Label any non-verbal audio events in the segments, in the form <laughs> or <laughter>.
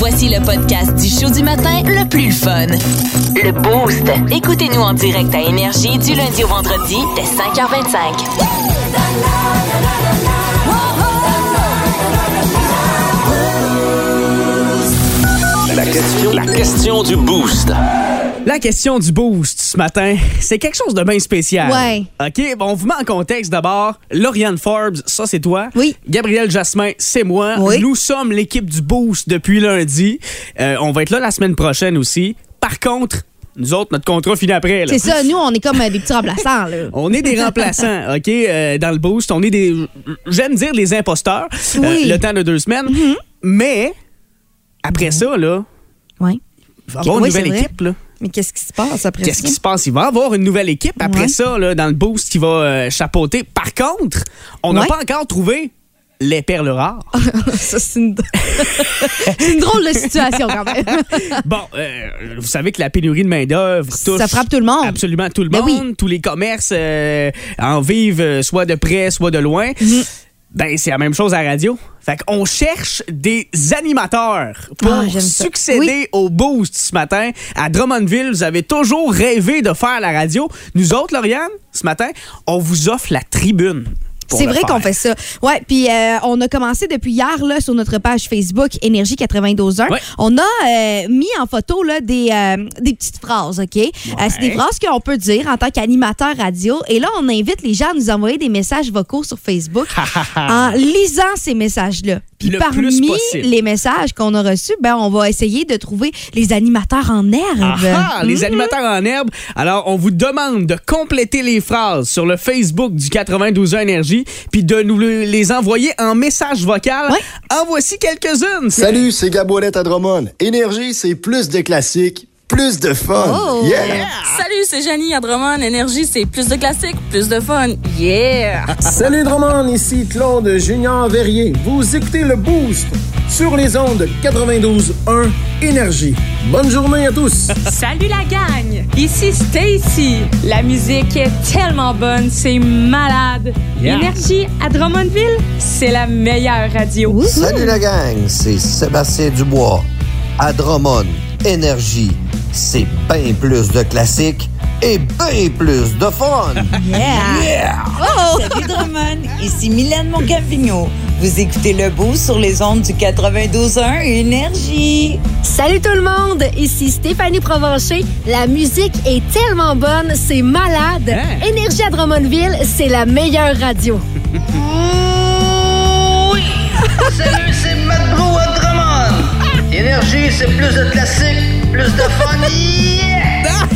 Voici le podcast du show du matin le plus fun. Le Boost. Écoutez-nous en direct à Énergie du lundi au vendredi dès 5h25. La question, la question du boost. La question du boost ce matin, c'est quelque chose de bien spécial. Ouais. OK, bon, on vous met en contexte d'abord. Lauriane Forbes, ça c'est toi. Oui. Gabriel Jasmin, c'est moi. Oui. Nous sommes l'équipe du boost depuis lundi. Euh, on va être là la semaine prochaine aussi. Par contre, nous autres, notre contrat finit après. C'est ça, nous, on est comme euh, des petits remplaçants, là. <laughs> On est des remplaçants, <laughs> OK, euh, dans le boost. On est des, j'aime dire des imposteurs, Oui. le temps de deux semaines. Mais, après ça, là, Oui. il va y avoir Oui, une nouvelle c'est vrai. équipe, là. Mais qu'est-ce qui se passe après Qu'est-ce ça? qui se passe? Il va y avoir une nouvelle équipe après Ouais. ça, là, dans le boost qui va euh, chapeauter. Par contre, on n'a Ouais. pas encore trouvé les perles rares. <laughs> ça, c'est une... <laughs> c'est une drôle de situation, quand même. <laughs> bon, euh, vous savez que la pénurie de main-d'œuvre touche. Ça frappe tout le monde. Absolument tout le Ben monde. oui. Tous les commerces euh, en vivent soit de près, soit de loin. Mhm. Ben, c'est la même chose à la radio. Fait qu'on cherche des animateurs pour Ah, succéder au boost ce matin. À Drummondville, vous avez toujours rêvé de faire la radio. nous autres, Lauriane, ce matin, on vous offre la tribune. C'est vrai qu'on fait ça. Ouais, puis euh, on a commencé depuis hier là, sur notre page Facebook Énergie 92.1. Ouais. On a euh, mis en photo là, des, euh, des petites phrases, OK? Euh, c'est des phrases qu'on peut dire en tant qu'animateur radio. Et là, on invite les gens à nous envoyer des messages vocaux sur Facebook <laughs> en lisant ces messages-là. Puis Le parmi les messages qu'on a reçus, ben, on va essayer de trouver les animateurs en herbe. Ah, les Mhm. animateurs en herbe. Alors, on vous demande de compléter les phrases sur le Facebook du 92 ans Énergie, puis de nous le- les envoyer en message vocal. Ouais. En voici quelques-unes. Salut, c'est Gabourette à Drummond. Énergie, c'est plus de classiques, plus de fun. Oh. Yeah! Salut, c'est Janie à Drummond. Énergie, c'est plus de classique, plus de fun. Yeah! <laughs> Salut Drummond, ici Claude Junior Verrier. Vous écoutez le Boost sur les ondes 92.1 Énergie. Bonne journée à tous. <laughs> Salut la gang! Ici Stacy. La musique est tellement bonne, c'est malade. Yeah. Énergie à Drummondville, c'est la meilleure radio. Salut la gang, c'est Sébastien Dubois. À Drummond, Énergie, c'est bien plus de classiques et bien plus de fun. <laughs> Salut Drummond, ici Mylène Moncampigno. Vous écoutez le beau sur les ondes du 92.1 Énergie. Salut tout le monde, ici Stéphanie Provencher. La musique est tellement bonne, c'est malade. Hein? Énergie à Drummondville, c'est la meilleure radio. <laughs> Salut, c'est Matt à Drummond. Énergie, c'est plus de classique, plus de fun. Yeah!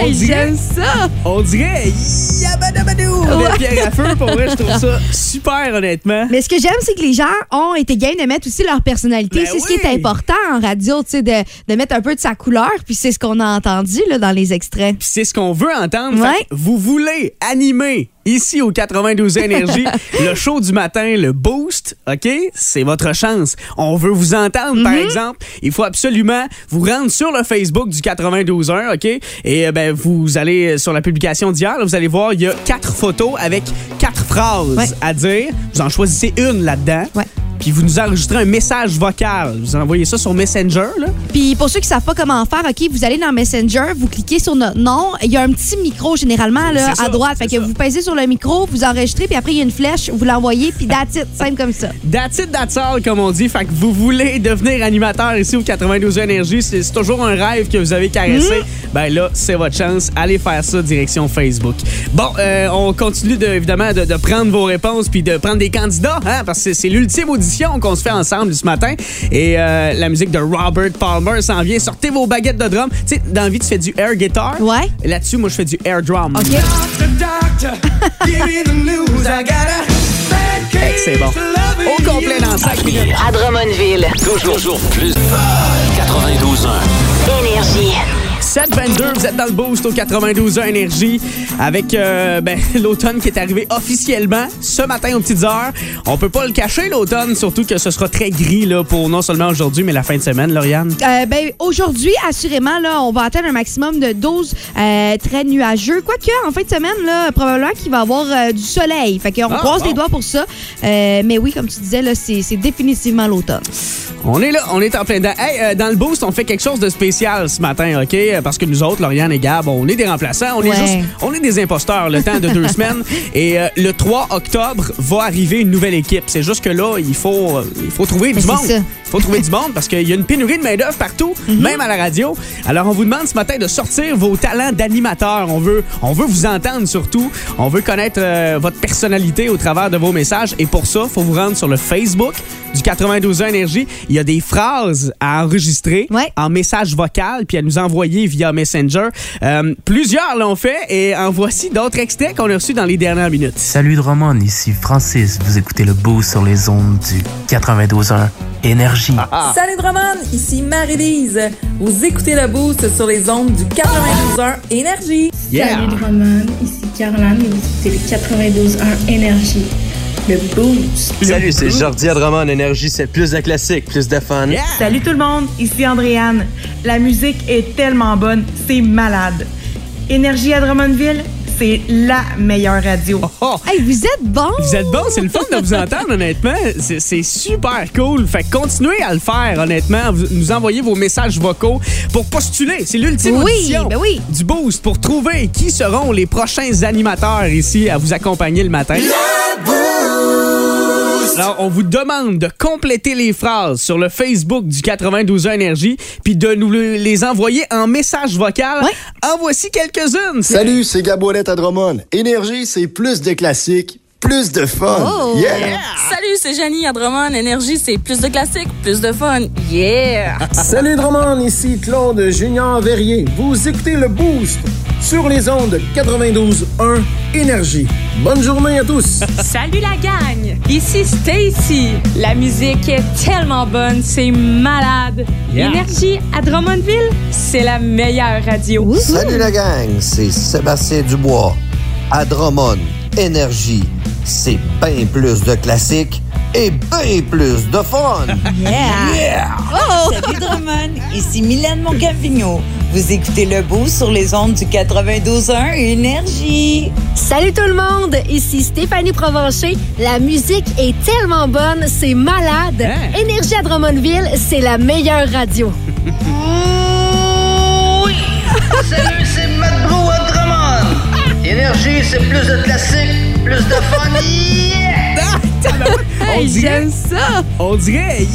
On Hey, dirait, j'aime ça! on dirait yabadabadou de pierre à feu. Pour vrai, je trouve ça <laughs> super, honnêtement. Mais ce que j'aime, c'est que les gens ont été game de mettre aussi leur personnalité. Ben c'est ce qui est important en radio, tu sais, de, de mettre un peu de sa couleur. Puis c'est ce qu'on a entendu là, dans les extraits. Puis c'est ce qu'on veut entendre. Ouais. Vous voulez animer ici au 92 Énergie <laughs> le show du matin, le boost, OK? C'est votre chance. On veut vous entendre, par exemple. Il faut absolument vous rendre sur le Facebook du 92 heures, OK? Et euh, ben, vous allez euh, sur la publication d'hier, là, vous allez voir, il y a quatre photos avec quatre phrases Ouais. à dire. Vous en choisissez une là-dedans. Ouais. Puis vous nous enregistrez un message vocal. Vous envoyez ça sur Messenger, là. Puis pour ceux qui savent pas comment faire, OK, vous allez dans Messenger, vous cliquez sur notre nom. Il y a un petit micro généralement là, ça, à droite. Fait que ça. vous pèsez sur le micro, vous enregistrez, puis après il y a une flèche, vous l'envoyez, puis that's it, simple comme ça. That's it, that's all, comme on dit. Fait que vous voulez devenir animateur ici au 92 Énergie, c'est toujours un rêve que vous avez caressé. Ben là, c'est votre chance. Allez faire ça direction Facebook. Bon, euh, on continue de, évidemment de, de prendre vos réponses puis de prendre des candidats, hein, parce que c'est- l'ultime audition qu'on se fait ensemble ce matin. Et euh, la musique de Robert Palmer s'en vient. Sortez vos baguettes de drum. Tu sais, dans la vie, tu fais du air guitar. Ouais. Là-dessus, moi, je fais du air drum. OK. <laughs> C'est bon. Au complet dans le sac. À Drummondville. Toujours, toujours plus. 92 ans. Énergie. 722, vous êtes dans le boost au 92 énergie avec euh, ben, <laughs> l'automne qui est arrivé officiellement ce matin aux petites heures. On peut pas le cacher l'automne, surtout que ce sera très gris là, pour non seulement aujourd'hui mais la fin de semaine, Lauriane. Euh, ben, aujourd'hui, assurément, là, on va atteindre un maximum de 12 euh, très nuageux. Quoique, en fin de semaine, là, probablement qu'il va y avoir du soleil. Fait qu'on Ah, croise bon. les doigts pour ça. Mais oui, comme tu disais, là, c'est c'est définitivement l'automne. On est là, on est en plein dedans. Hey, dans le boost, on fait quelque chose de spécial ce matin, OK? Parce que nous autres, Lauriane et Gab, on est des remplaçants. On est juste, on est des imposteurs le temps de deux <laughs> semaines. Et euh, le 3 octobre va arriver une nouvelle équipe. C'est juste que là, il faut, euh, il faut trouver Mais du monde. ça. Il faut trouver du monde parce qu'il y a une pénurie de main-d'œuvre partout, Mhm. même à la radio. Alors, on vous demande ce matin de sortir vos talents d'animateur. On veut, on veut vous entendre surtout. On veut connaître euh, votre personnalité au travers de vos messages. Et pour ça, il faut vous rendre sur le Facebook du 92 Énergie. Il y a des phrases à enregistrer en message vocal puis à nous envoyer via Messenger. Euh, plusieurs l'ont fait et en voici d'autres extraits qu'on a reçus dans les dernières minutes. Salut Drummond, ici Francis. Vous écoutez le boost sur les ondes du 92.1 Énergie. Ah. Salut Drummond, ici Marie-Lise. Vous écoutez le boost sur les ondes du 92.1 Énergie. Salut Drummond, ici Caroline et vous écoutez le 92.1 Énergie. Le boost. Salut, c'est Jordi Drummond. Énergie, c'est plus de classique, plus de fun. Salut tout le monde, ici Andréane. La musique est tellement bonne, c'est malade. Énergie à Drummondville, c'est la meilleure radio. Hey, vous êtes bon! Vous êtes bon, c'est le fun de vous entendre, honnêtement. C'est super cool. Fait que continuez à le faire, honnêtement. Vous nous envoyez vos messages vocaux pour postuler. C'est l'ultime Oui, audition ben oui. du Boost pour trouver qui seront les prochains animateurs ici à vous accompagner le matin. Alors, on vous demande de compléter les phrases sur le Facebook du 92 Énergie, puis de nous le- les envoyer en message vocal. En voici quelques-unes. Salut, c'est Gabourette à Drummond. Énergie, c'est plus de classiques, plus de fun. Oh. Yeah! Salut, c'est Janie à Drummond. Énergie, c'est plus de classique, plus de fun. Yeah! Salut Drummond, ici Claude Junior Verrier. Vous écoutez le Boost sur les ondes 92.1 Énergie. Bonne journée à tous. Salut la gang! Ici Stacy. La musique est tellement bonne, c'est malade. Yeah. Énergie à Drummondville, c'est la meilleure radio. Salut la gang, c'est Sébastien Dubois. À Drummond, Énergie, c'est bien plus de classiques et bien plus de fun. <laughs> Yeah! Oh! Salut Drummond, ici Mylène Moncavigno. Vous écoutez le beau sur les ondes du 92.1 Énergie. Salut tout le monde, ici Stéphanie Provencher. La musique est tellement bonne, c'est malade. Hein? Énergie à Drummondville, c'est la meilleure radio. <laughs> Salut, C'est plus de classique, plus de fun. On dirait, ça! On dirait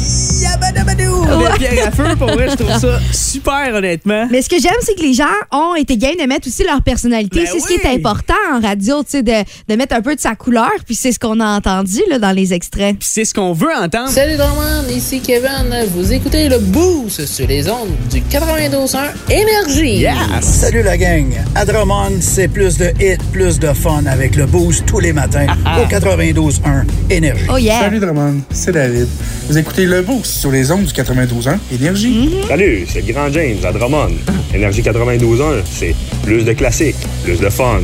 Yabadabadou de Pierre à feu. Pour vrai, je trouve ça super, honnêtement. Mais ce que j'aime, c'est que les gens ont été game de mettre aussi leur personnalité. Ben c'est ce qui est important en radio, tu sais, de, de mettre un peu de sa couleur. Puis c'est ce qu'on a entendu là, dans les extraits. Puis c'est ce qu'on veut entendre. Salut Drummond, ici Kevin. Vous écoutez le Boost sur les ondes du 92.1 Énergie. Salut la gang. À Drummond, c'est plus de hits, plus de fun avec le boost tous les matins au 92.1 Énergie. Oh yeah. Salut Drummond, c'est David. Vous écoutez le boost sur les ondes du 92.1 Énergie. Salut, c'est le Grand James à Drummond. Énergie 92.1, c'est plus de classique, plus de fun.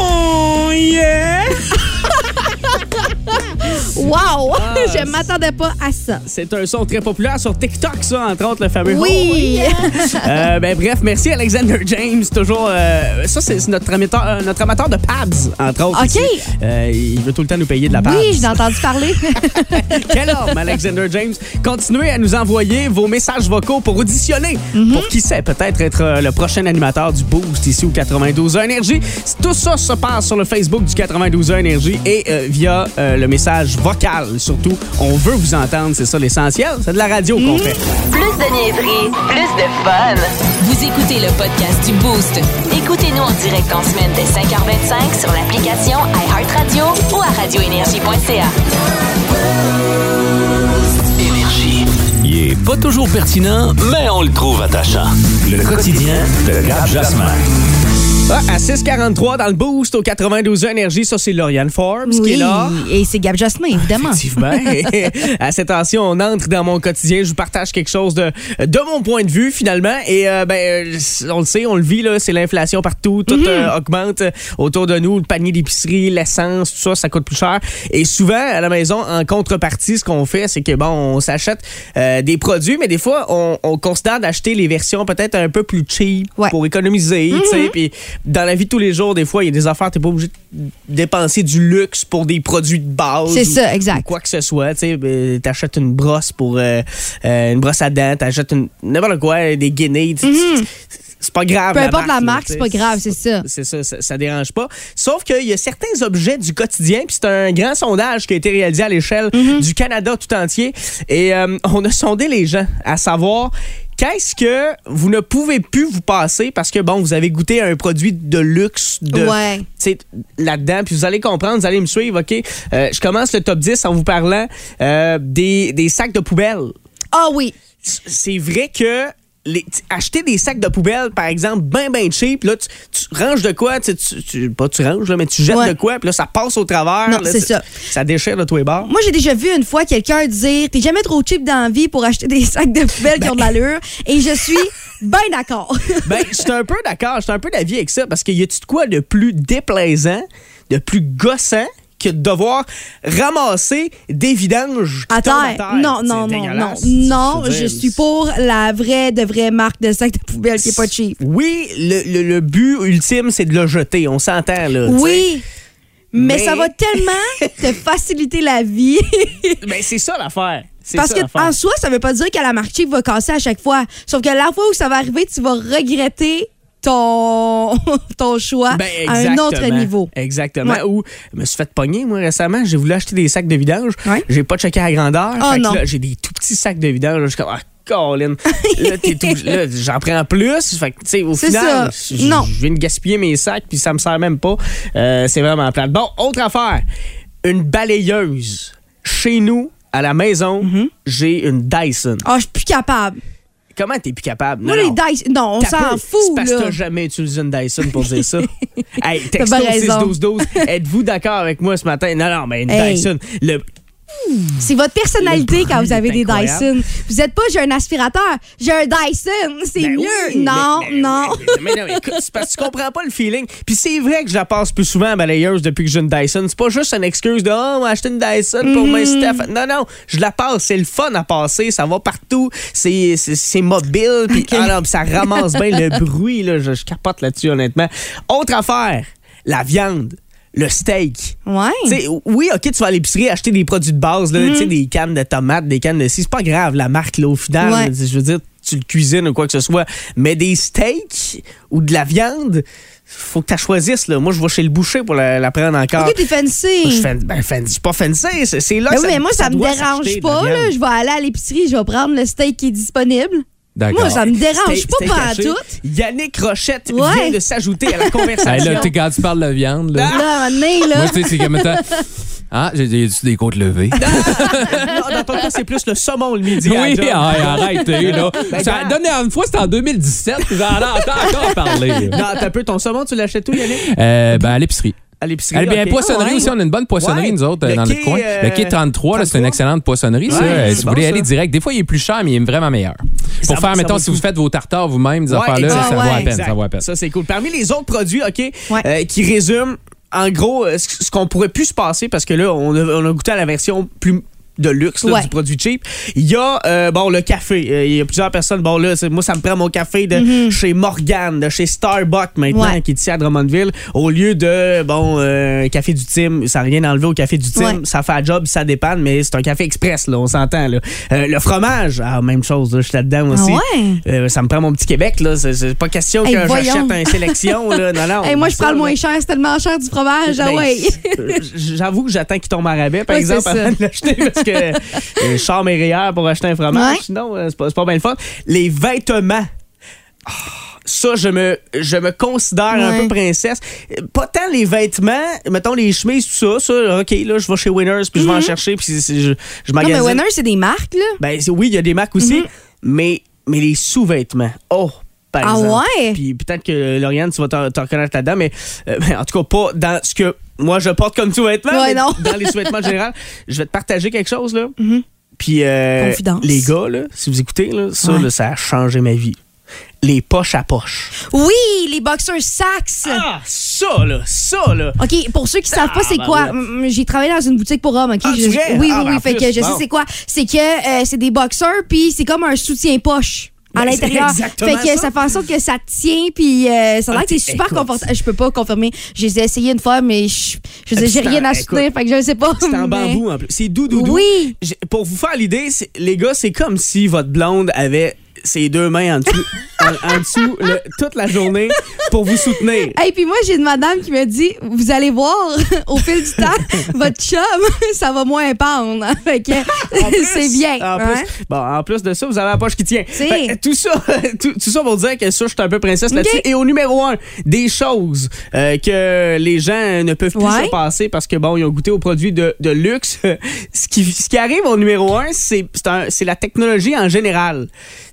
Oh yeah! <laughs> Wow! <laughs> Ah, Je m'attendais pas à ça. C'est un son très populaire sur TikTok, ça, entre autres, le fameux. Oui! <laughs> Euh, ben, bref, merci Alexander James. Toujours. euh, ça, c'est notre amateur, euh, notre amateur de pads, entre autres. OK. il veut tout le temps nous payer de la pads. Oui, je l'ai entendu parler. <laughs> Quel homme, Alexander James. Continuez à nous envoyer vos messages vocaux pour auditionner. Mhm. Pour qui sait, peut-être être le prochain animateur du Boost ici au 92 Énergie. Tout ça se passe sur le Facebook du 92 Énergie et via le message vocal, surtout. On veut vous entendre, c'est ça l'essentiel. C'est de la radio qu'on fait. Plus de niaiserie, plus de fun. Vous écoutez le podcast du Boost. Écoutez-nous en direct en semaine dès 5h25 sur l'application iHeartRadio ou à radioénergie.ca. Énergie. Il est pas toujours pertinent, mais on le trouve attachant. Le quotidien de Gab Jasmin. Ah, à 6,43 dans le boost au 92 énergie, ça c'est Lauriane Forbes qui Oui, est là. et c'est Gab Jasmin, évidemment. Effectivement. <laughs> à cette tension, on entre dans mon quotidien. Je vous partage quelque chose de, de mon point de vue, finalement. Et euh, ben, euh, on le sait, on le vit, là, c'est l'inflation partout. Tout Mhm. euh, augmente autour de nous. Le panier d'épicerie, l'essence, tout ça, ça coûte plus cher. Et souvent, à la maison, en contrepartie, ce qu'on fait, c'est que, bon, on s'achète euh, des produits, mais des fois, on, on considère d'acheter les versions peut-être un peu plus cheap pour économiser, tu sais. Mhm. Puis dans la vie de tous les jours, des fois, il y a des affaires, t'es pas obligé de dépenser du luxe pour des produits de base. C'est ou- ça, exact. ou quoi que ce soit, tu sais, ben, t'achètes une brosse pour euh, euh, une brosse à dents, t'achètes une n'importe quoi, des guinées, tu- c'est pas grave. Mhm. Peu importe la marque, c'est pas grave, c'est ça. C'est ça, ça, ça dérange pas. Sauf qu'il y a certains objets du quotidien, puis c'est un grand sondage qui a été réalisé à l'échelle Mhm. du Canada tout entier. Et euh, on a sondé les gens à savoir qu'est-ce que vous ne pouvez plus vous passer parce que, bon, vous avez goûté à un produit de luxe de, Ouais. là-dedans, puis vous allez comprendre, vous allez me suivre, OK? Euh, je commence le top 10 en vous parlant euh, des, des sacs de poubelle. Ah oui. C'est vrai que les- acheter des sacs de poubelle, par exemple, ben, ben cheap, là, tu, tu ranges de quoi? Tu, tu- pas tu ranges, là, mais tu jettes Ouais. de quoi? Puis là, ça passe au travers. Non, là, c'est ça. Ça déchire de tous les bords. Moi, j'ai déjà vu une fois quelqu'un dire T'es jamais trop cheap dans la vie pour acheter des sacs de poubelle qui ont de l'allure. Et je suis bien d'accord. <laughs> Ben, je suis un peu d'accord. Je suis un peu d'avis avec ça parce qu'il y a-tu de quoi de plus déplaisant, de plus gossant que de devoir ramasser des vidanges À tombent à terre. Non, non, non, non. Non, je suis pour la vraie, de vraie marque de sacs de poubelle qui est pas cheap. Oui, le, le- le but ultime, c'est de le jeter. On s'entend, là. Oui. Mais, Mais- ça va tellement <laughs> te faciliter la vie. Ben, c'est ça l'affaire. Parce ça, que en soi, ça veut pas dire que la marque cheap va casser à chaque fois. Sauf que la fois où ça va arriver, tu vas regretter ton, <laughs> ton choix Ben, à un autre niveau. Exactement. Ouais. Ou je me suis fait pogner, moi, récemment. J'ai voulu acheter des sacs de vidange. J'ai pas checké la grandeur. Oh, là, j'ai des tout petits sacs de vidange. Je suis comme, ah, Colin. <laughs> là, t'es tout- là, j'en prends plus. Fait que, tu sais, au final, je viens de gaspiller mes sacs, puis ça me sert même pas. Euh, c'est vraiment plate. Bon, autre affaire. Une balayeuse. Chez nous, à la maison, Mm-hmm. j'ai une Dyson. Ah, je suis plus capable. Comment t'es plus capable? Moi, Non, les non. Dyson. Non, on T'as s'en peu. fout, C'est parce que là. t'as jamais utilisé une Dyson pour dire ça. <laughs> hey, texto bien raison. 6-12-12. Êtes-vous d'accord avec moi ce matin? Non, non, mais une Hey. Dyson. Le... C'est votre personnalité quand vous avez des Dyson. Vous n'êtes pas j'ai un aspirateur, j'ai un Dyson. C'est Ben mieux. oui, non, mais- mais- non. Mais non, écoute, c'est parce que tu comprends pas le feeling. Puis c'est vrai que je la passe plus souvent à balayeuse depuis que j'ai une Dyson. C'est pas juste une excuse de Oh, on va acheter une Dyson pour Mhm. m'inciter à faire- Non, non, je la passe. C'est le fun à passer. Ça va partout. C'est mobile. Puis ah non, puis ça ramasse bien le <laughs> bruit. Là. Je, je capote là-dessus, honnêtement. Autre affaire, la viande. Le steak. Ouais. Oui, OK, tu vas à l'épicerie acheter des produits de base, là, sais, des cannes de tomates, des cannes de. C'est pas grave, la marque, là, au final. Ouais. je veux dire, tu le cuisines ou quoi que ce soit. Mais des steaks ou de la viande, faut que tu choisisses. Là. Moi, je vais chez le boucher pour la, la prendre encore. Pourquoi t'es fancy? Je fais, ben, fancy, pas fancy. C'est là Ben que oui, ça, mais moi, ça, me doit dérange pas. Là. Je vais aller à l'épicerie, je vais prendre le steak qui est disponible. D'accord. Moi, ça me dérange pas pas haché. tout. Yannick Rochette Ouais. vient de s'ajouter à la <laughs> Hey, conversation. là, tu sais, quand tu parles de viande, là. Là, à un moment donné, là. Moi, tu sais, c'est comme étant. Ah, j'ai des, des côtes levées? <laughs> non, dans ton cas, c'est plus le saumon le midi. à Oui, ah, arrêtez, là. <laughs> Ben, Ça a donné une fois, c'était en 2017, puis j'en entends encore parler. là. Non, t'as un peu ton saumon, tu l'achètes où, Yannick? Euh, ben, à l'épicerie. À l'épicerie. Eh bien, poissonnerie Ah ouais. aussi, on a une bonne poissonnerie, Ouais. nous autres, Le dans quai, notre coin. euh, Le quai 33, là, c'est une 33. excellente poissonnerie, ça. Ouais, Euh, si vous bon, voulez ça. aller direct, des fois, il est plus cher, mais il est vraiment meilleur. Ça Pour faire, mettons, si vous faites vos tartares vous-même, des Ouais, affaires-là, ça vaut la peine. Ça vaut la peine. Ça, c'est cool. Parmi les autres produits, OK, euh, qui résument, en gros, euh, ce ce qu'on pourrait plus se passer, parce que là, on a, on a goûté à la version plus de luxe là, Ouais. du produit cheap. Il y a euh, bon le café. Euh, Il y a plusieurs personnes. Bon là, moi ça me prend mon café de Mhm. chez Morgan, de chez Starbucks maintenant, Ouais. qui est ici à Drummondville, au lieu de bon euh, café du Tim. Ça n'a rien enlevé au café du Tim. Ouais. Ça fait un job, ça dépanne, mais c'est un café express là, on s'entend là. Euh, le fromage, ah, même chose. là, Je suis là-dedans aussi. Ah ouais? Euh, ça me prend mon petit Québec là. C'est pas question Hey, que j'achète un sélection là. Non non. <laughs> Hey, moi, je prends le moins cher, c'est tellement cher du fromage. Ah Ben, ouais. <laughs> J'avoue que j'attends qu'il tombe en rabais, par exemple, avant de l'acheter, parce que <laughs> euh, sors mes rayères pour acheter un fromage. Ouais. Sinon, euh, c'est pas, c'est pas bien le fun. Les vêtements. Ah, ça, je me, je me considère un Ouais. peu princesse. Euh, Pas tant les vêtements, mettons les chemises, tout ça. Ça, OK, là, je vais chez Winners, puis je vais en chercher, puis c'est- c'est- je, je Mhm. Non, mais magasine. Winner, c'est des marques, là. Ben, c'est- oui, il y a des marques aussi, Mhm. mais, mais les sous-vêtements. Oh, par Ah exemple. ouais? Puis peut-être que Lauriane, tu vas te, reconnaître là-dedans, mais euh, ben, en tout cas, pas dans ce que moi je porte comme sous-vêtements. Ouais, non. Dans les sous-vêtements en général. Je vais te partager quelque chose, là. Mhm. Puis, euh, Confidence. les gars, là, si vous écoutez, là, ça, Ouais. là, ça a changé ma vie. Les poches à poche. Oui, les boxers sax. Ah, ça, là, ça, là. OK, pour ceux qui savent pas c'est quoi, j'ai travaillé dans une boutique pour hommes, OK? Ah, Je- vrai? Oui, Ah, oui, ben, oui, fait plus, que je sais c'est quoi. C'est que euh, c'est des boxers puis c'est comme un soutien-poche. À l'intérieur. Fait que ça. ça. fait en sorte que ça tient, puis euh, ça a l'air Ah, que c'est super confortable. Je peux pas confirmer. Je les ai essayés une fois, mais je, je Ah, j'ai rien en- à soutenir, fait que je sais pas. C'est en mais- bambou en plus. C'est doux, doux, doux. Oui. Pour vous faire l'idée, les gars, c'est comme si votre blonde avait ses deux mains en dessous, en, en dessous le- toute la journée pour vous soutenir. Et puis moi, j'ai une madame qui me dit Vous allez voir, <laughs> au fil du temps, votre chum, <laughs> ça va moins pendre. <laughs> Fait que c'est bien. En hein? plus, bon, en plus de ça, vous avez la poche qui tient. Fait tout ça, tout, tout ça pour dire que ça, je suis un peu princesse là-dessus. Et au numéro un, des choses euh, que les gens ne peuvent plus Ouais. se passer parce que bon, ils ont goûté aux produits de, de luxe. ce, qui, ce qui arrive au numéro un- c'est la technologie en général.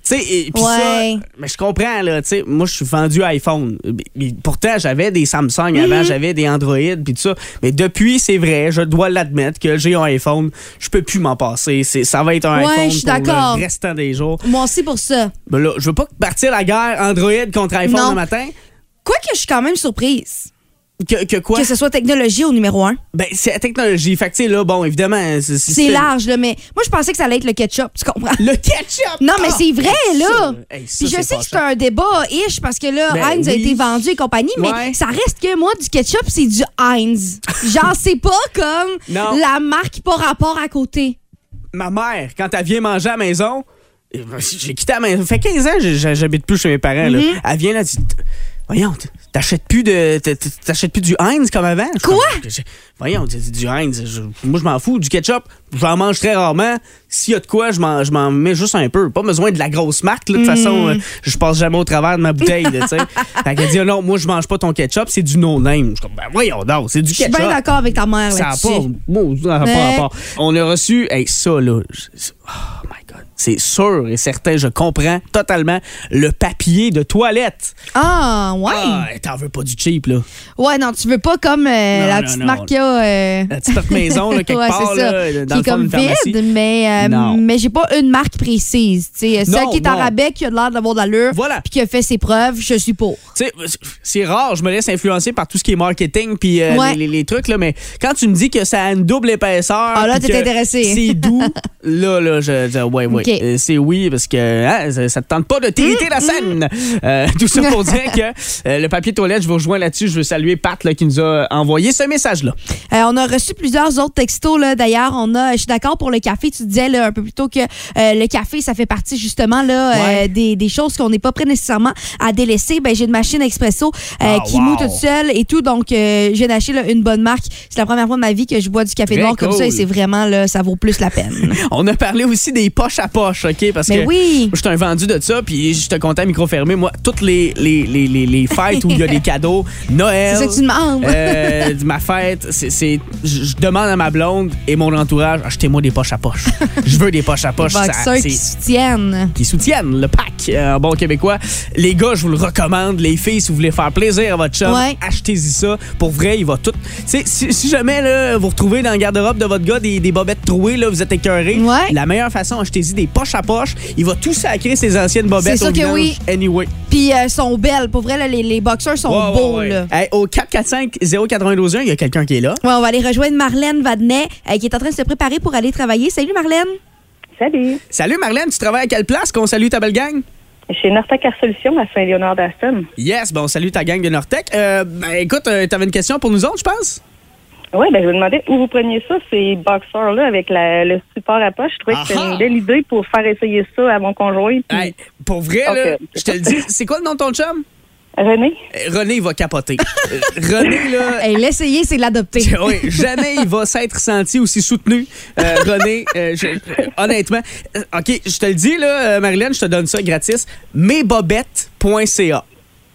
Tu sais, et puis ça, Ouais. mais je comprends là. Tu sais, moi, je suis vendu iPhone. Mais Pourtant, j'avais des Samsung avant, Mhm. j'avais des Android puis tout ça. Mais depuis, c'est vrai, je dois l'admettre que j'ai un iPhone. Je peux plus m'en passer. C'est- Ça va être un Ouais, iPhone pour d'accord. le restant des jours. Moi aussi pour ça. Ben là, je veux pas partir la guerre Android contre iPhone le matin. Quoique je suis quand même surprise Que, que quoi? que ce soit technologie au numéro un. Ben, c'est la technologie. Fait que, tu sais, là, bon, évidemment. C'est C'est large, là, mais moi, je pensais que ça allait être le ketchup, tu comprends? Le ketchup! Non, mais Ah! c'est vrai, là! Hey, ça, Puis je sais que c'est un débat-ish parce que là, Ben Heinz a été vendu et compagnie, mais ça reste que moi, du ketchup, c'est du Heinz. Genre, c'est pas comme Non. la marque pas rapport à côté. Ma mère, quand elle vient manger à la maison, eh ben, j'ai quitté la maison. Ça fait 15 ans que j'habite plus chez mes parents. là. Mhm. Elle vient là, elle dit Voyons, t'achètes plus de. T'achètes plus du Heinz comme avant? Quoi? Voyons, du du Heinz. je- moi, je m'en fous. Du ketchup, j'en mange très rarement. S'il y a de quoi, je m'en je m'en mets juste un peu. Pas besoin de la grosse marque. De toute façon, euh, je passe jamais au travers de ma bouteille. tu sais. <laughs> fait qu'elle dit, non, moi, je mange pas ton ketchup, c'est du no-name. Je suis comme, ben voyons donc, c'est du Je suis ketchup. bien d'accord avec ta mère Ça n'a pas, bon, ça a pas Ouais. rapport. On a reçu, hey, ça là, oh my god, c'est sûr et certain, je comprends totalement le papier de toilette. Ah, ouais. Ah, t'en veux pas du cheap là. Ouais, non, tu veux pas comme euh, Non, la non, petite non. marque qu'il y a. euh, La petite marque maison là, <laughs> quelque ouais, part là, dans qui est comme vide, mais, euh, mais j'ai pas une marque précise. tu sais. Celle qui est en rabais, qui a l'air d'avoir de l'allure, Voilà. puis qui a fait ses preuves, je suis pour. C'est rare, je me laisse influencer par tout ce qui est marketing puis euh, Ouais. les, les- les trucs là, mais quand tu me dis que ça a une double épaisseur, Ah, là, t'es intéressé. C'est doux, <laughs> là là, je dis ouais ouais, C'est oui parce que hein, ça, ça te tente pas de t'irriter Hum, la scène. Euh, tout ça pour dire que euh, le papier toilette, je vous rejoins là-dessus, je veux saluer Pat là, qui nous a envoyé ce message là. Euh, on a reçu plusieurs autres textos. là. D'ailleurs, on a, je suis d'accord pour le café. Tu disais là, un peu plus tôt que le café, ça fait partie justement là, Ouais. des, des choses qu'on n'est pas prêt nécessairement à délaisser. Ben, j'ai une machine expresso Ah, qui wow. moue toute seule et tout. Donc, j'ai acheté là, une bonne marque. C'est la première fois de ma vie que je bois du café Très noir comme ça et c'est vraiment, là, ça vaut plus la peine. <laughs> On a parlé aussi des poches à poche, OK? Parce Mais que oui. je suis un vendu de ça, puis je te comptais à micro fermé. Moi, toutes les, les, les, les, les fêtes où il y a des <laughs> cadeaux, Noël. C'est ça que tu demandes. euh, ma fête, c'est. Je demande à ma blonde et mon entourage, achetez-moi des poches à poche. je veux des poches à poche. ça- Boxeurs qui soutiennent. qui soutiennent le pack euh, bon québécois. Les gars, je vous le recommande. Les filles, si vous voulez faire plaisir à votre chum, Ouais. achetez-y ça. Pour vrai, il va tout. Si, si jamais là, vous retrouvez dans le garde-robe de votre gars des, des bobettes trouées, là, vous êtes écœurés, Ouais. la meilleure façon, achetez-y des poches à poche. Il va tout sacrer ses anciennes bobettes C'est sûr au que oui. Anyway. Puis, euh, sont belles. Pour vrai, là, les, les boxeurs sont Ouais, ouais, beaux. ouais. Là. Hey, au 445-0921, il y a quelqu'un qui est là. Ouais, on va aller rejoindre Marlène Vadnet, euh, qui est en train de se préparer pour aller travailler. Salut, Marlène. Salut. Salut Marlène, tu travailles à quelle place qu'on salue ta belle gang? Chez Nortec Air Solutions à Saint-Léonard d'Aston. Yes, bon, salut ta gang de Nortec. Euh, ben, écoute, euh, t'avais une question pour nous autres, je pense? Oui, ben, je me demandais où vous preniez ça, ces boxers-là, avec la- le support à poche. Je trouvais que c'était une belle idée pour faire essayer ça à mon conjoint. puis- Hey, pour vrai, là, je te le dis, c'est quoi le nom de ton chum? René? Euh, René, il va capoter. Euh, René, là. <laughs> Hey, L'essayer, c'est l'adopter. <laughs> Oui, jamais il va s'être senti aussi soutenu. Euh, René, euh, je- honnêtement. OK, je te le dis, là, Marilyn, je te donne ça gratis. Mesbobettes.ca.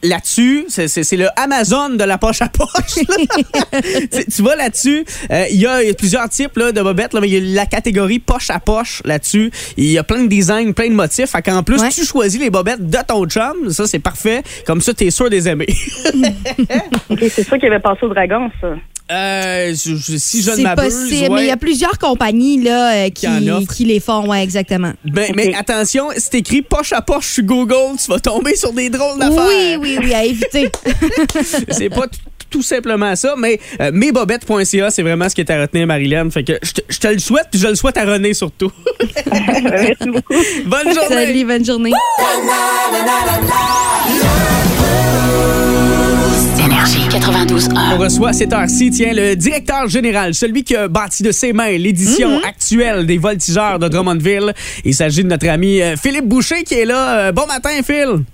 là-dessus, c'est- c'est c'est le Amazon de la poche à poche. là. <laughs> tu, tu vas là-dessus, euh, il y, a il y a plusieurs types là, de bobettes, là, mais il y a la catégorie poche à poche là-dessus. Il y a plein de designs, plein de motifs. Fait qu'en plus, tu choisis les bobettes de ton chum. Ça, c'est parfait. Comme ça, t'es sûr des aimer. <laughs> <laughs> OK, c'est ça qui avait passé au dragon, ça. Euh, je- je- si je ne C'est m'abuse, possible, mais ouais. il y a plusieurs compagnies là, euh, qui, les font, ouais, exactement. Ben, Mais attention, si t'écris poche à poche sur Google, tu vas tomber sur des drôles d'affaires. Oui, oui, oui, à éviter. <laughs> c'est pas tout simplement ça, mais euh, mesbobettes.ca, c'est vraiment ce qui est à retenir, Marilyn. Fait que je te- je te le souhaite, puis je le souhaite à René surtout. <laughs> Merci beaucoup. Bonne journée. Salut, bonne journée. Énergie 92.1. On reçoit à cette heure-ci, tiens, le directeur général, celui qui a bâti de ses mains l'édition Mm-hmm. actuelle des Voltigeurs de Drummondville. Il s'agit de notre ami euh, Philippe Boucher qui est là. Euh, bon matin, Phil.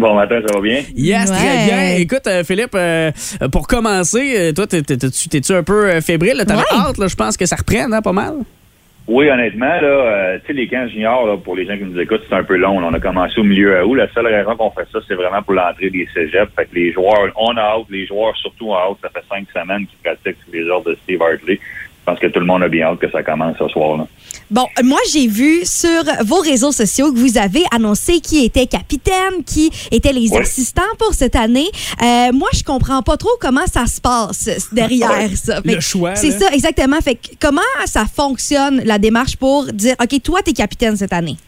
Bon matin, ça va bien? Yes, Ouais. très bien. Écoute, euh, Philippe, euh, pour commencer, euh, toi, t'es- t'es- t'es-tu un peu euh, fébrile? T'avais hâte, là, je pense que ça reprenne, hein, pas mal? Oui, honnêtement, là, euh, tu sais, les camps juniors, là, pour les gens qui nous écoutent, c'est un peu long. On a commencé au milieu août. La seule raison qu'on fait ça, c'est vraiment pour l'entrée des cégeps. Fait que les joueurs, on a hâte, les joueurs surtout ont hâte. Ça fait cinq semaines qu'ils pratiquent les ordres de Steve Hartley. Je pense que tout le monde a bien hâte que ça commence ce soir. Là. Bon, moi, j'ai vu sur vos réseaux sociaux que vous avez annoncé qui était capitaine, qui étaient les Ouais. assistants pour cette année. Euh, moi, je comprends pas trop comment ça se passe derrière Ouais. ça. Le choix, C'est ça, exactement. Fait que comment ça fonctionne, la démarche pour dire, OK, toi, t'es capitaine cette année?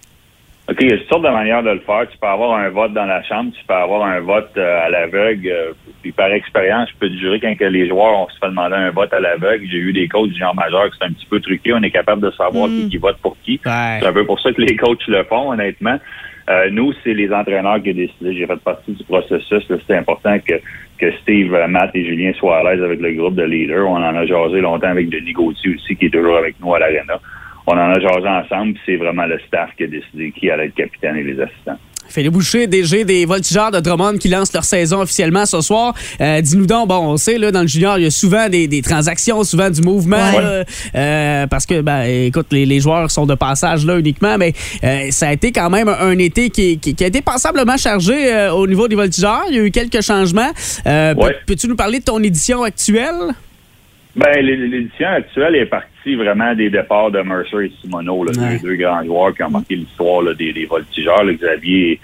OK, il y a toutes sortes de manières de le faire. Tu peux avoir un vote dans la chambre, tu peux avoir un vote euh, à l'aveugle. euh, puis par expérience, je peux te jurer quand que les joueurs, on se fait demander un vote à l'aveugle, j'ai eu des coachs du genre majeur qui c'est un petit peu truqué. On est capable de savoir qui, qui vote pour qui. C'est un peu pour ça que les coachs le font, honnêtement. Euh, nous, c'est les entraîneurs qui ont décidé. J'ai fait partie du processus. C'était important que, que Steve, euh, Matt et Julien soient à l'aise avec le groupe de leaders. On en a jasé longtemps avec Denis Gauthier aussi, qui est toujours avec nous à l'Arena. On en a jasé ensemble, c'est vraiment le staff qui a décidé qui allait être capitaine et les assistants. Philippe Boucher, DG des Voltigeurs de Drummond qui lancent leur saison officiellement ce soir. Euh, Dis-nous donc, bon, on sait, là, dans le junior, il y a souvent des, des transactions, souvent du mouvement, Ouais. là, euh, parce que, ben, écoute, les, les joueurs sont de passage là uniquement, mais euh, ça a été quand même un été qui, qui- qui a été passablement chargé au niveau des Voltigeurs. Il y a eu quelques changements. Ouais. Peux-tu nous parler de ton édition actuelle? Ben, l'édition actuelle est partie vraiment des départs de Mercer et Simoneau, là, Ouais. les deux grands joueurs qui ont marqué l'histoire des, des voltigeurs, là, Xavier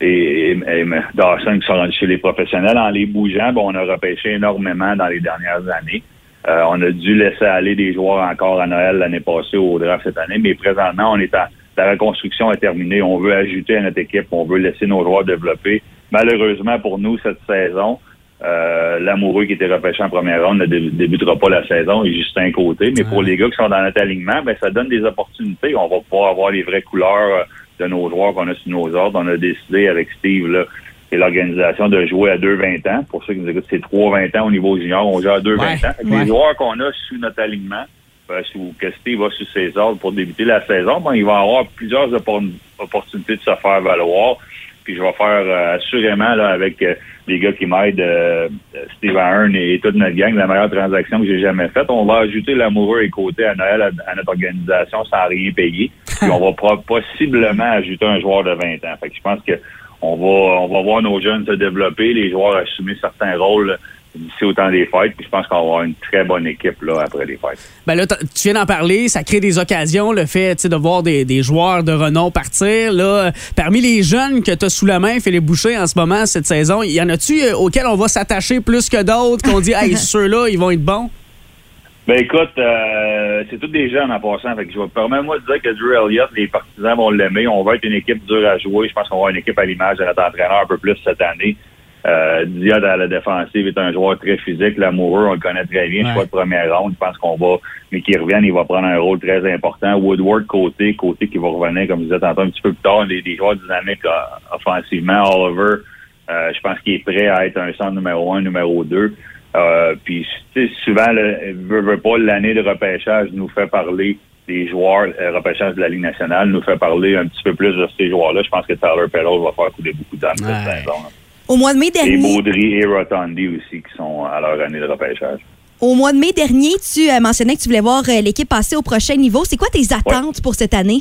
et, et, et Dawson qui sont rendus chez les professionnels. En les bougeant, ben, on a repêché énormément dans les dernières années. Euh, on a dû laisser aller des joueurs encore à Noël l'année passée au draft cette année, mais présentement, on est en, la reconstruction est terminée. On veut ajouter à notre équipe, on veut laisser nos joueurs développer. Malheureusement pour nous, cette saison, euh, l'amoureux qui était repêché en première ronde ne dé- débutera pas la saison et Justin Côté. Mais pour les gars qui sont dans notre alignement, ben, ça donne des opportunités. On va pouvoir avoir les vraies couleurs euh, de nos joueurs qu'on a sur nos ordres. On a décidé avec Steve là, et l'organisation de jouer à 2-20 ans. Pour ceux qui nous écoutent, c'est 3-20 ans au niveau junior. On joue à 2-20 Ouais, ans. Ouais. Les joueurs qu'on a sous notre alignement, euh, sous, que Steve va sous ses ordres pour débuter la saison, ben, il va avoir plusieurs oppor- opportunités de se faire valoir. Puis je vais faire euh, assurément là, avec euh, les gars qui m'aident, euh, Steve Ahern et toute notre gang, la meilleure transaction que j'ai jamais faite. On va ajouter l'amoureux et côté à Noël à, à notre organisation sans rien payer. <laughs> Puis on va possiblement ajouter un joueur de 20 ans. Fait que je pense que on va on va voir nos jeunes se développer, les joueurs assumer certains rôles d'ici au temps des fêtes. Puis je pense qu'on va avoir une très bonne équipe là après les fêtes. Ben là, tu viens d'en parler, ça crée des occasions, le fait tu sais, de voir des, des joueurs de renom partir. Là, parmi les jeunes que tu as sous la main, Philippe Boucher, en ce moment, cette saison, y en a-tu euh, auxquels on va s'attacher plus que d'autres, qu'on dit, hey, <laughs> ceux-là, ils vont être bons? Ben écoute, euh, c'est tous des jeunes en passant. Fait que je vais permets-moi de dire que Drew Elliott, les partisans vont l'aimer. On va être une équipe dure à jouer. Je pense qu'on va avoir une équipe à l'image de notre entraîneur un peu plus cette année. Euh, Diaz à la défensive est un joueur très physique, l'amoureux, on le connaît très bien, Ouais. choix de première ronde. Je pense qu'on va, mais qu'il revienne, il va prendre un rôle très important. Woodward côté, côté qui va revenir, comme je disais tantôt, un petit peu plus tard, des, des joueurs dynamiques euh, offensivement. Oliver, euh, je pense qu'il est prêt à être un centre numéro un, numéro deux. Euh, puis tu sais, souvent, le, veut, veut pas l'année de repêchage nous fait parler des joueurs, le repêchage de la Ligue nationale nous fait parler un petit peu plus de ces joueurs-là. Je pense que Tyler Pettle va faire couler beaucoup d'âme cette saison. Au mois de mai Et dernier, Baudry et Rotondi aussi qui sont à leur année de repêchage. au mois de mai dernier, tu euh, mentionnais que tu voulais voir euh, l'équipe passer au prochain niveau. C'est quoi tes attentes pour cette année?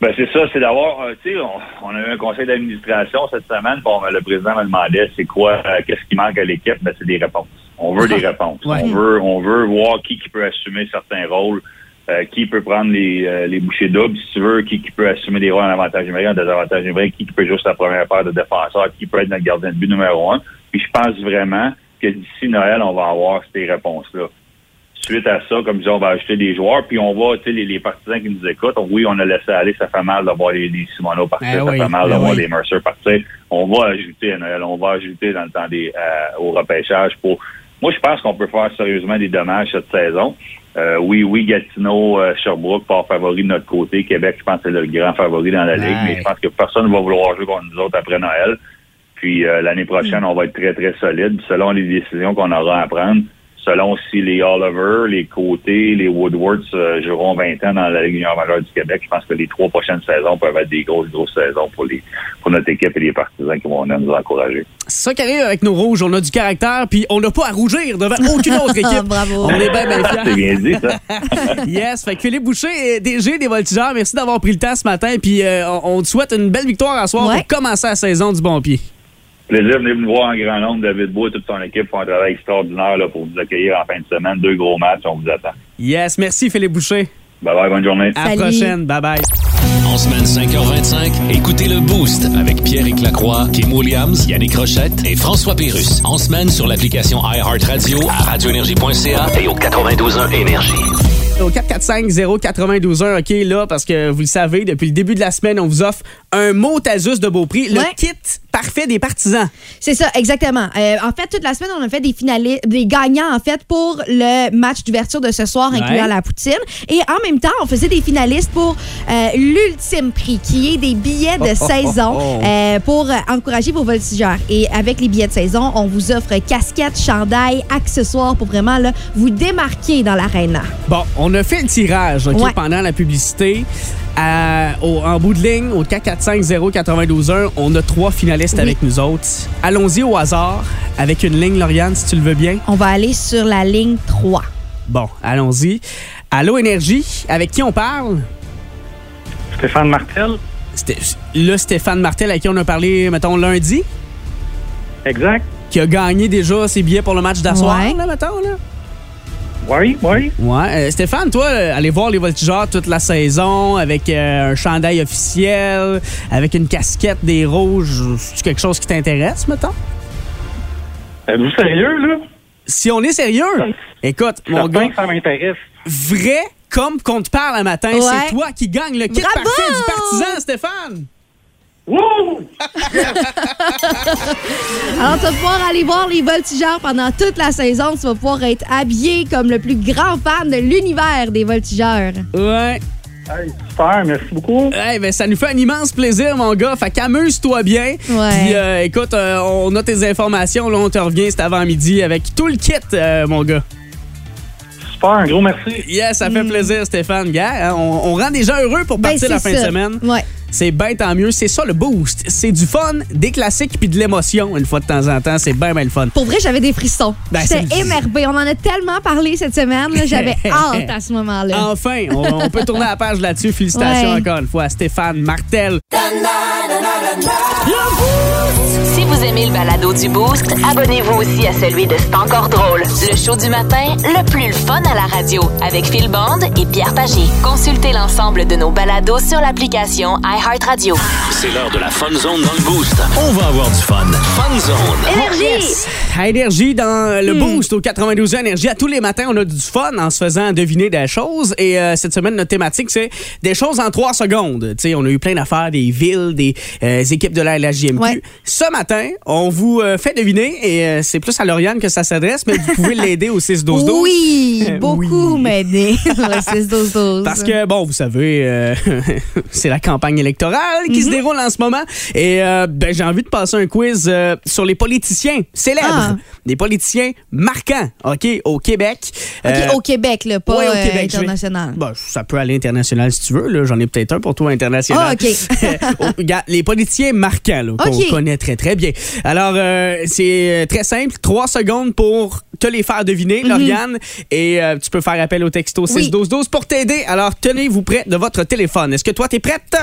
Ben c'est ça, c'est d'avoir, euh, tu sais, on, on a eu un conseil d'administration cette semaine, bon, le président me demandait c'est quoi, qu'est-ce qui manque à l'équipe, ben c'est des réponses. On veut <laughs> des réponses. Ouais. On veut, on veut voir qui, qui peut assumer certains rôles, euh, qui peut prendre les, euh, les bouchées doubles, si tu veux, qui, qui peut assumer des rôles en avantage numérique, en désavantage numérique, qui, qui peut jouer sur la première paire de défenseurs, qui peut être notre gardien de but numéro un. Puis je pense vraiment que d'ici Noël, on va avoir ces réponses-là suite à ça, comme je disais, on va ajouter des joueurs, puis on va, tu sais, les, les partisans qui nous écoutent, oui, on a laissé aller, ça fait mal d'avoir les, les Simoneau partir, Eh ça oui, fait mal eh d'avoir oui. les Mercer partir. On va ajouter à Noël, on va ajouter dans le temps des euh, au repêchage pour. Moi, je pense qu'on peut faire sérieusement des dommages cette saison. Euh, oui, oui, Gatineau, euh, Sherbrooke, part favori de notre côté. Québec, je pense que c'est le grand favori dans la ligue, Ouais. mais je pense que personne ne va vouloir jouer contre nous autres après Noël. Puis euh, l'année prochaine, on va être très, très solide selon les décisions qu'on aura à prendre. Selon si les Oliver, les Côtés, les Woodwards euh, joueront 20 ans dans la Ligue junior majeure du Québec, je pense que les trois prochaines saisons peuvent être des grosses, grosses saisons pour les pour notre équipe et les partisans qui vont venir nous encourager. C'est ça qui arrive avec nos rouges. On a du caractère, puis on n'a pas à rougir devant aucune autre <laughs> équipe. Bravo. On est bien, bien fiers. C'est bien dit, ça. <laughs> yes. Fait que Philippe Boucher, DG des Voltigeurs, merci d'avoir pris le temps ce matin. Puis euh, on, on te souhaite une belle victoire à soir pour commencer la saison du bon pied. Plaisir, venez nous voir en grand nombre. David Bois et toute son équipe font un travail extraordinaire là, pour vous accueillir en fin de semaine. Deux gros matchs, on vous attend. Yes. Merci, Philippe Boucher. Bye bye, bonne journée. À la prochaine. Bye bye. En semaine 5h25, écoutez le Boost avec Pierre Lacroix, Kim Williams, Yannick Rochette et François Pérus. En semaine sur l'application iHeartRadio à radioénergie.ca et au 92.1 Énergie. Au 445-092.1, OK, là, parce que vous le savez, depuis le début de la semaine, on vous offre un mot Tasus de beau prix, le Ouais. kit parfait des partisans. C'est ça, exactement. Euh, en fait, toute la semaine, on a fait des finalistes, des gagnants, en fait, pour le match d'ouverture de ce soir, incluant Ouais. la poutine. Et en même temps, on faisait des finalistes pour euh, l'ultime prix, qui est des billets de Oh, <laughs> oh, oh, saison oh. euh, pour euh, encourager vos voltigeurs. Et avec les billets de saison, on vous offre casquettes, chandails, accessoires pour vraiment là, vous démarquer dans l'arena. Bon, on a fait le tirage Ouais. pendant la publicité. À- au- en bout de ligne, au 445-092.1, on a trois finalistes avec nous autres. Allons-y au hasard avec une ligne, Lauriane, si tu le veux bien. On va aller sur la ligne 3. Bon, allons-y. Allô Énergie, avec qui on parle? Stéphane Martel. Là, Stéphane Martel, à qui on a parlé, mettons, lundi. Exact. Qui a gagné déjà ses billets pour le match d'asseoir, Ouais. là, mettons, là. Oui, oui. Ouais. Euh, Stéphane, toi, euh, aller voir les voltigeurs toute la saison avec euh, un chandail officiel, avec une casquette des rouges, c'est quelque chose qui t'intéresse, mettons? Êtes-vous sérieux, là? Si on est sérieux, écoute, mon gars, que ça m'intéresse. vrai comme qu'on te parle un matin, Ouais. c'est toi qui gagne le kit Bravo! parfait du partisan, Stéphane! <laughs> Alors, tu vas pouvoir aller voir les voltigeurs pendant toute la saison. Tu vas pouvoir être habillé comme le plus grand fan de l'univers des voltigeurs. Ouais. super, merci beaucoup. Hey, ben, ça nous fait un immense plaisir, mon gars. Fait qu'amuse-toi bien. Puis, euh, écoute, euh, on a tes informations. Là, on te revient cet avant-midi avec tout le kit, euh, mon gars. Super, un gros merci. Yes, ça fait plaisir, Stéphane. Gars, hein, on, on rend des gens heureux pour Ben, partir la fin de semaine. Ouais. C'est bien tant mieux. C'est ça le boost. C'est du fun, des classiques puis de l'émotion une fois de temps en temps. C'est bien, bien le fun. Pour vrai, j'avais des frissons. Ben, J'étais émerveillée. On en a tellement parlé cette semaine. J'avais <laughs> hâte à ce moment-là. Enfin, on, on peut tourner la page là-dessus. Félicitations Ouais. encore une fois à Stéphane Martel. Vous aimez le balado du Boost, abonnez-vous aussi à celui de C'est encore drôle. Le show du matin, le plus fun à la radio, avec Phil Bond et Pierre Pagé. Consultez l'ensemble de nos balados sur l'application iHeartRadio. C'est l'heure de la Fun Zone dans le Boost. On va avoir du fun. Fun Zone. Énergie! À Énergie dans Hmm. le boost au 92 Énergie. À tous les matins, on a du fun en se faisant deviner des choses. Et euh, cette semaine, notre thématique, c'est des choses en trois secondes. Tu sais, on a eu plein d'affaires, des villes, des euh, équipes de la LHJMQ. Ce matin, on vous euh, fait deviner, et euh, c'est plus à Lauriane que ça s'adresse, mais vous pouvez l'aider au 6-12-12. <laughs> Oui, Euh, beaucoup m'aider. <laughs> Le 6-12-12. Parce que, bon, vous savez, <laughs> c'est la campagne électorale qui se Mhm. déroule en ce moment. Et ben, j'ai envie de passer un quiz sur les politiciens célèbres. Ah. Des politiciens marquants, OK, au Québec. OK, au Québec, là, pas ouais, au Québec, vais- international. Bon, ça peut aller international si tu veux. là. J'en ai peut-être un pour toi international. Ah, OK. Les politiciens marquants qu'on connaît très très bien. Bien. Alors, euh, c'est euh, très simple. Trois secondes pour te les faire deviner, Lauriane. Et euh, tu peux faire appel au texto. Oui. 61212 pour t'aider. Alors, tenez-vous prêt de votre téléphone. Est-ce que toi, t'es prête?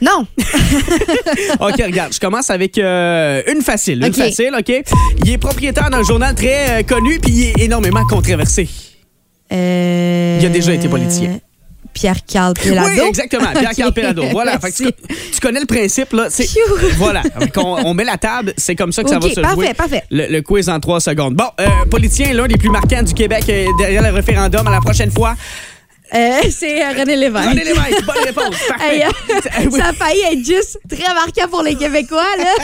Non. <laughs> OK, regarde, je commence avec euh, une facile. Une OK. facile, OK? Il est propriétaire d'un journal très connu, puis il est énormément controversé. Il a déjà été politicien. Pierre-Carl Pelado. Oui, exactement. Pierre-Carl <laughs> Ok, Pelado. Voilà. Fait que tu, connais le principe, là. C'est, <laughs> voilà. Qu'on- on, met la table, c'est comme ça que ça va se parfait, jouer. parfait. Le, le quiz en trois secondes. Bon, euh, politicien, l'un des plus marquants du Québec euh, derrière le référendum à la prochaine fois. Euh, <laughs> c'est euh, René Lévesque. René Lévesque, bonne <laughs> réponse. Parfait. Hey, euh, <laughs> ça a failli être juste très marquant pour les Québécois, là.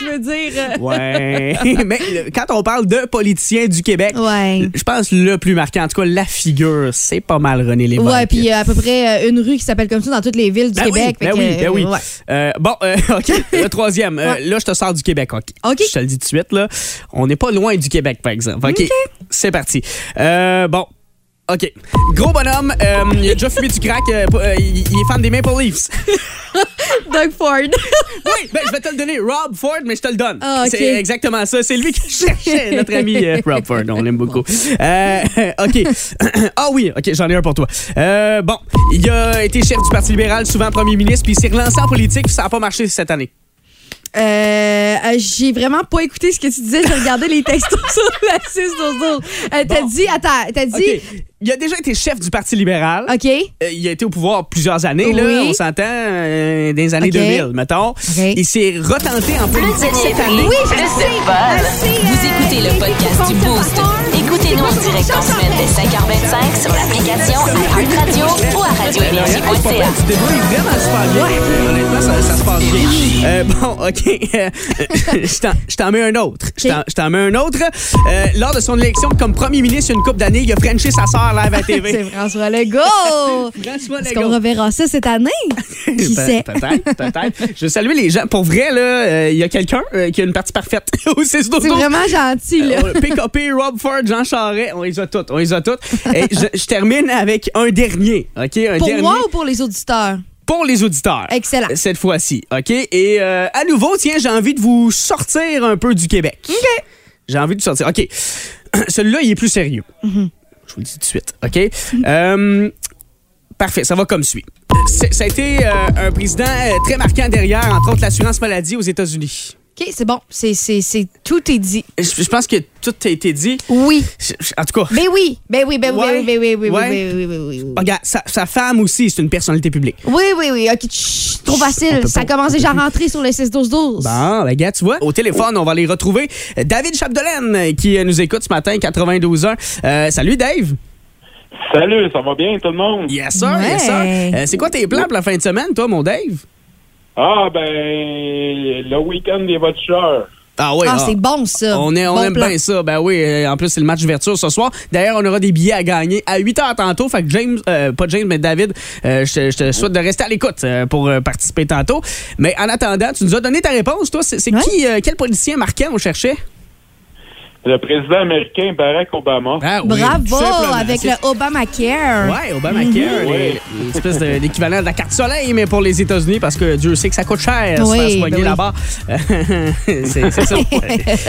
Je veux dire. euh, Ouais. Mais le- quand on parle de politicien du Québec, je pense le plus marquant, en tout cas la figure, c'est pas mal René Lévesque. Ouais, puis il y a à peu près une rue qui s'appelle comme ça dans toutes les villes du Ben Québec. oui, ben que, oui, ben oui. ouais. Bon, OK, le troisième. Là, je te sors du Québec. OK. Je te le dis tout de suite. Là. On n'est pas loin du Québec, par exemple. OK, c'est parti. Bon. OK. Gros bonhomme, euh, il a déjà fumé du crack. euh, euh, il il est fan des Maple Leafs. <laughs> Doug Ford. <laughs> oui, ben, je vais te le donner. Rob Ford, mais je te le donne. Ah, OK. C'est exactement ça. C'est lui qui cherchait, <laughs> notre ami euh, Rob Ford. On l'aime beaucoup. OK. <clears throat> ah oui, OK, j'en ai un pour toi. Bon, il a été chef du Parti libéral, souvent premier ministre, puis il s'est relancé en politique, puis ça n'a pas marché cette année. Euh, j'ai vraiment pas écouté ce que tu disais. J'ai regardé les textos sur la 6 12 euh, T'as dit, attends, t'as dit. Il a déjà été chef du Parti libéral. OK. Euh, il a été au pouvoir plusieurs années, là, Oui. on s'entend, euh, les années OK. 2000, mettons. Il s'est retenté en Plus de politique cette année. niaiseries, plus de fun. Vous écoutez le podcast du Boost. Écoutez-nous en direct en semaine dès 5h25 sur l'application iHeartRadio ou à radioénergie.ca. Tu débrouilles vraiment super bien. Honnêtement, ça, ça se passe bien. Euh, bon, <laughs> OK. Euh, <laughs> je t'en- mets un autre. Je t'en- mets un autre. Lors de son élection comme premier ministre une couple d'années, il a frenché sa sœur live à TV. <laughs> C'est François Legault. <laughs> François Est-ce Legault. qu'on reverra ça cette année? <laughs> Qui sait? Peut-être, peut-être. Je veux saluer les gens. Pour vrai, là, euh, il y a quelqu'un euh, qui a une partie parfaite au 6 C'est vraiment gentil, là. Euh, PKP, Rob Ford, Jean Charest, on les a toutes, on les a toutes. Et je, je termine avec un dernier, OK? Un Pour dernier moi ou pour les auditeurs? pour les auditeurs. Excellent. Cette fois-ci, OK? Et euh, à nouveau, tiens, j'ai envie de vous sortir un peu du Québec. OK. J'ai envie de sortir. OK. <clears throat> Celui-là, il est plus sérieux. Je vous le dis tout de suite, OK? Euh, parfait, ça va comme suit. Ça a été euh, un président euh, très marquant derrière, entre autres, l'assurance maladie aux États-Unis. OK, c'est bon. C'est, c'est, c'est, tout est dit. Je, je pense que tout a été dit. Oui. Je- je- En tout cas. Ben oui. Ben oui, ben oui, Ouais. ben oui, ben oui, ben oui, Ouais. ben oui, oui, oui, oui. Regarde, sa, sa femme aussi, c'est une personnalité publique. Oui, oui, oui. OK, chut, trop facile. Ça pas- commence déjà à rentrer sur les 6-12-12. Bon, ben, gars, tu vois, au téléphone, on va les retrouver. David Chapdelaine, qui euh, nous écoute ce matin, 92 ans. Euh, salut, Dave. Salut, ça va bien tout le monde? Yes, sir, yes, sir. Euh, c'est quoi tes plans pour la fin de semaine, toi, mon Dave? Ah, ben, le week-end des voitures. Ah oui. Ah, c'est bon, ça. On, est, on Bon aime plan. bien ça. Ben oui, euh, en plus, c'est le match d'ouverture ce soir. D'ailleurs, on aura des billets à gagner à 8 h tantôt. Fait que James, euh, pas James, mais David, euh, je te- je te souhaite de rester à l'écoute euh, pour participer tantôt. Mais en attendant, tu nous as donné ta réponse, toi. C'est qui, euh, quel politicien marquant on cherchait? Le président américain Barack Obama. Ah oui, Bravo, avec le Obamacare. Ouais, Obamacare, les- l'espèce de- d'équivalent de la carte soleil, mais pour les États-Unis, parce que Dieu sait que ça coûte cher Oui, se faire soigner ben oui. là-bas. <laughs> c'est ça.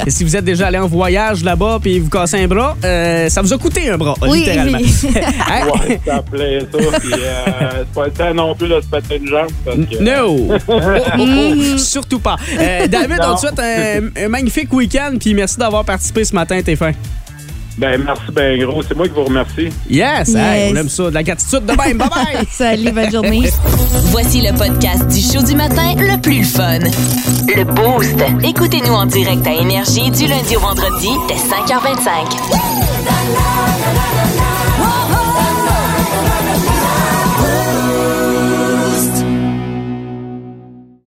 Et <laughs> si vous êtes déjà allé en voyage là-bas puis vous cassez un bras, euh, ça vous a coûté un bras, Oui, littéralement. oui. <laughs> Hein? Ouais, ça plaît ça. Puis, euh, c'est pas le temps non plus de se péter une jambe. Parce que... No! Oh, oh, oh. Surtout pas. Euh, David, on te souhaite un, un magnifique week-end, puis merci d'avoir participé ce matin, t'es fin. Ben, merci ben gros. C'est moi qui vous remercie. Yes! hey, on aime ça. De la gratitude de même. Bye bye! <laughs> Salut, bonne journée. <laughs> Voici le podcast du show du matin le plus fun. Le Boost. Écoutez-nous en direct à Énergie du lundi au vendredi dès 5h25.